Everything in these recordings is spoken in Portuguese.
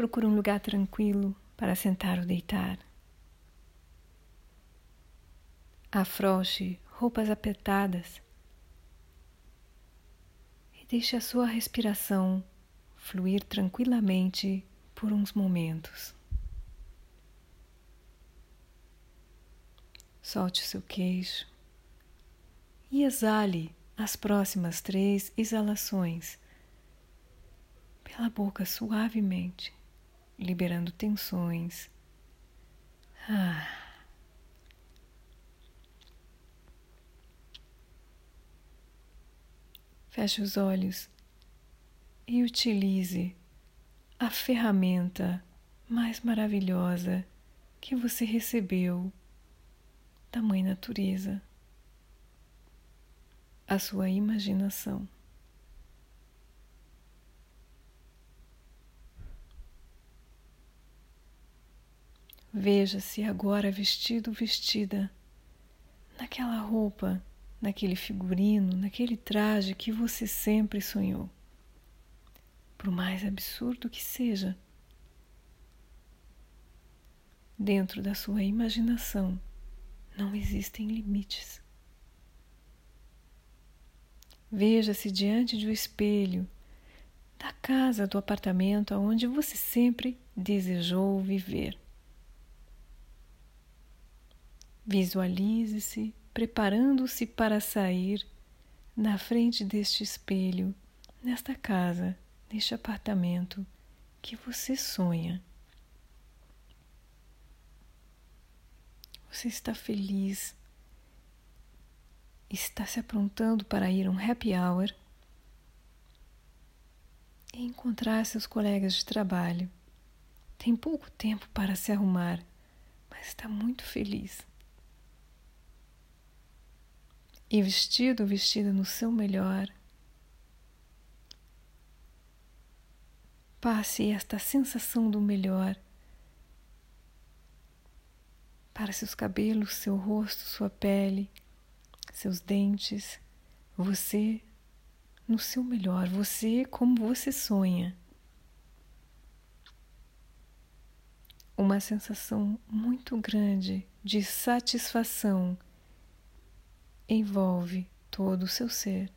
Procure um lugar tranquilo para sentar ou deitar. Afrouxe roupas apertadas e deixe a sua respiração fluir tranquilamente por uns momentos. Solte seu queixo e exale as próximas três exalações pela boca suavemente, liberando tensões. Ah. Feche os olhos e utilize a ferramenta mais maravilhosa que você recebeu da Mãe Natureza, a sua imaginação. Veja-se agora vestido, vestida naquela roupa naquele figurino, naquele traje que você sempre sonhou. Por mais absurdo que seja, dentro da sua imaginação não existem limites. Veja-se diante do espelho da casa, do apartamento aonde você sempre desejou viver. Visualize-se preparando-se para sair na frente deste espelho, nesta casa, neste apartamento que você sonha. Você está feliz, está se aprontando para ir um happy hour e encontrar seus colegas de trabalho. Tem pouco tempo para se arrumar, mas está muito feliz e vestido vestida no seu melhor, passe esta sensação do melhor para seus cabelos, seu rosto, sua pele, seus dentes, você no seu melhor, você como você sonha. Uma sensação muito grande de satisfação envolve todo o seu ser.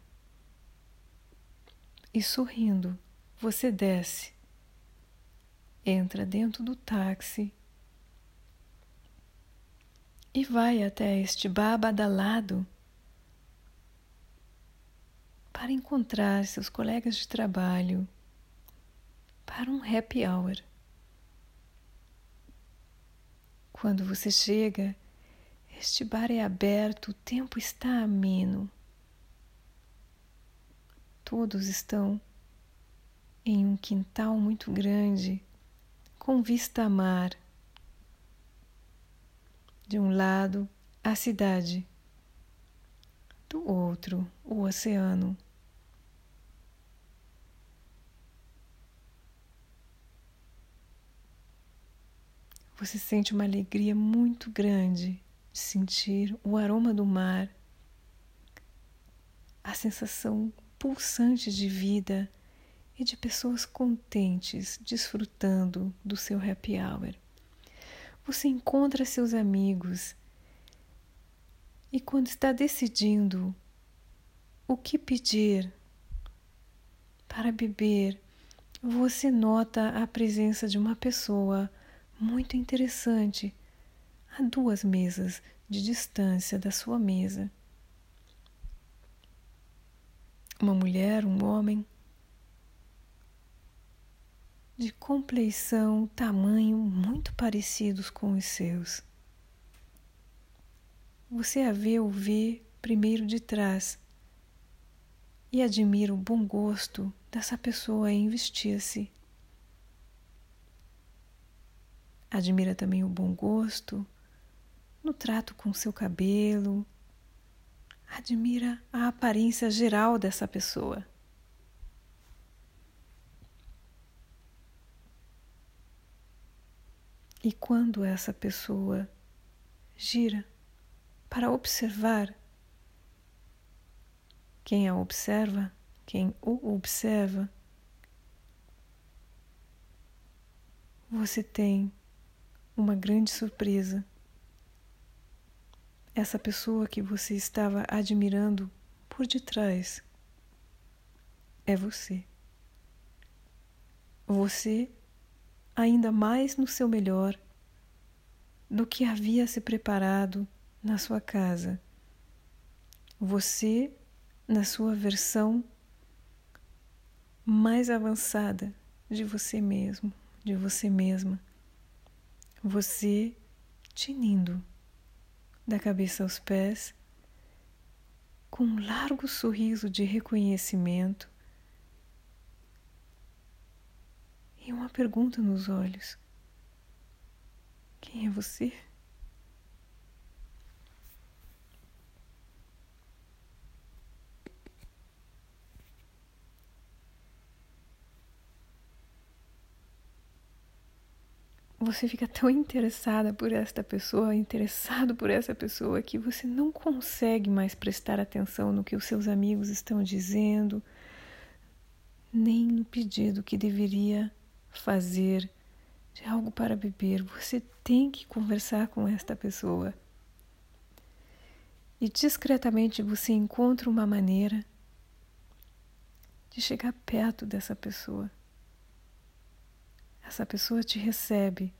E sorrindo, você desce, entra dentro do táxi e vai até este bar badalado para encontrar seus colegas de trabalho para um happy hour. Quando você chega, este bar é aberto, o tempo está ameno. Todos estão em um quintal muito grande, com vista a mar. De um lado, a cidade, do outro, o oceano. Você sente uma alegria muito grande de sentir o aroma do mar, a sensação pulsante de vida e de pessoas contentes desfrutando do seu happy hour. Você encontra seus amigos e, quando está decidindo o que pedir para beber, você nota a presença de uma pessoa muito interessante a duas mesas de distância da sua mesa. Uma mulher, um homem, de compleição, tamanho muito parecidos com os seus. Você a vê ou vê primeiro de trás e admira o bom gosto dessa pessoa em vestir-se. Admira também o bom gosto no trato com seu cabelo. Admira a aparência geral dessa pessoa. E quando essa pessoa gira para observar quem a observa, quem o observa, você tem uma grande surpresa. Essa pessoa que você estava admirando por detrás é você. Você, ainda mais no seu melhor do que havia se preparado na sua casa. Você, na sua versão mais avançada de você mesmo, de você mesma. Você tinindo da cabeça aos pés, com um largo sorriso de reconhecimento e uma pergunta nos olhos: Quem é você? Você fica tão interessada por esta pessoa, interessado por essa pessoa, que você não consegue mais prestar atenção no que os seus amigos estão dizendo, nem no pedido que deveria fazer de algo para beber. Você tem que conversar com esta pessoa. E discretamente você encontra uma maneira de chegar perto dessa pessoa essa pessoa te recebe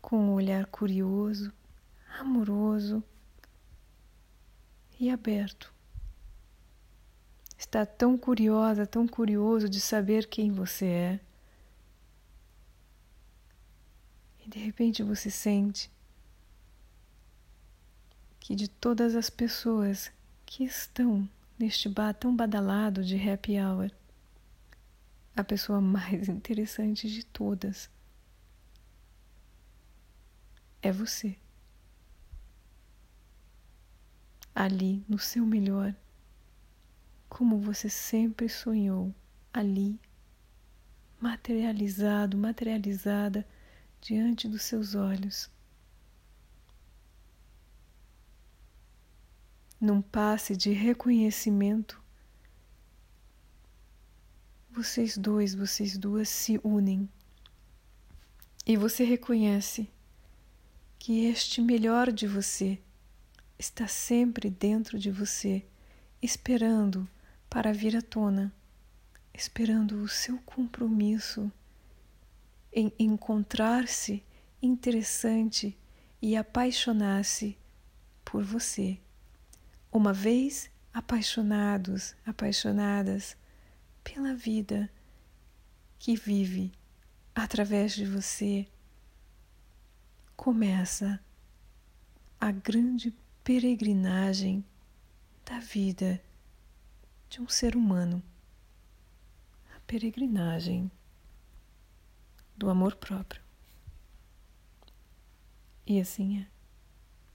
com um olhar curioso, amoroso e aberto. Está tão curiosa, tão curioso de saber quem você é. E de repente você sente que de todas as pessoas que estão neste bar tão badalado de happy hour, a pessoa mais interessante de todas é você. Ali, no seu melhor, como você sempre sonhou, ali, materializado, materializada diante dos seus olhos. Num passe de reconhecimento vocês dois, vocês duas se unem e você reconhece que este melhor de você está sempre dentro de você, esperando para vir à tona, esperando o seu compromisso em encontrar-se interessante e apaixonar-se por você. Uma vez apaixonados, apaixonadas, pela vida que vive através de você, começa a grande peregrinagem da vida de um ser humano, a peregrinagem do amor próprio. E assim é.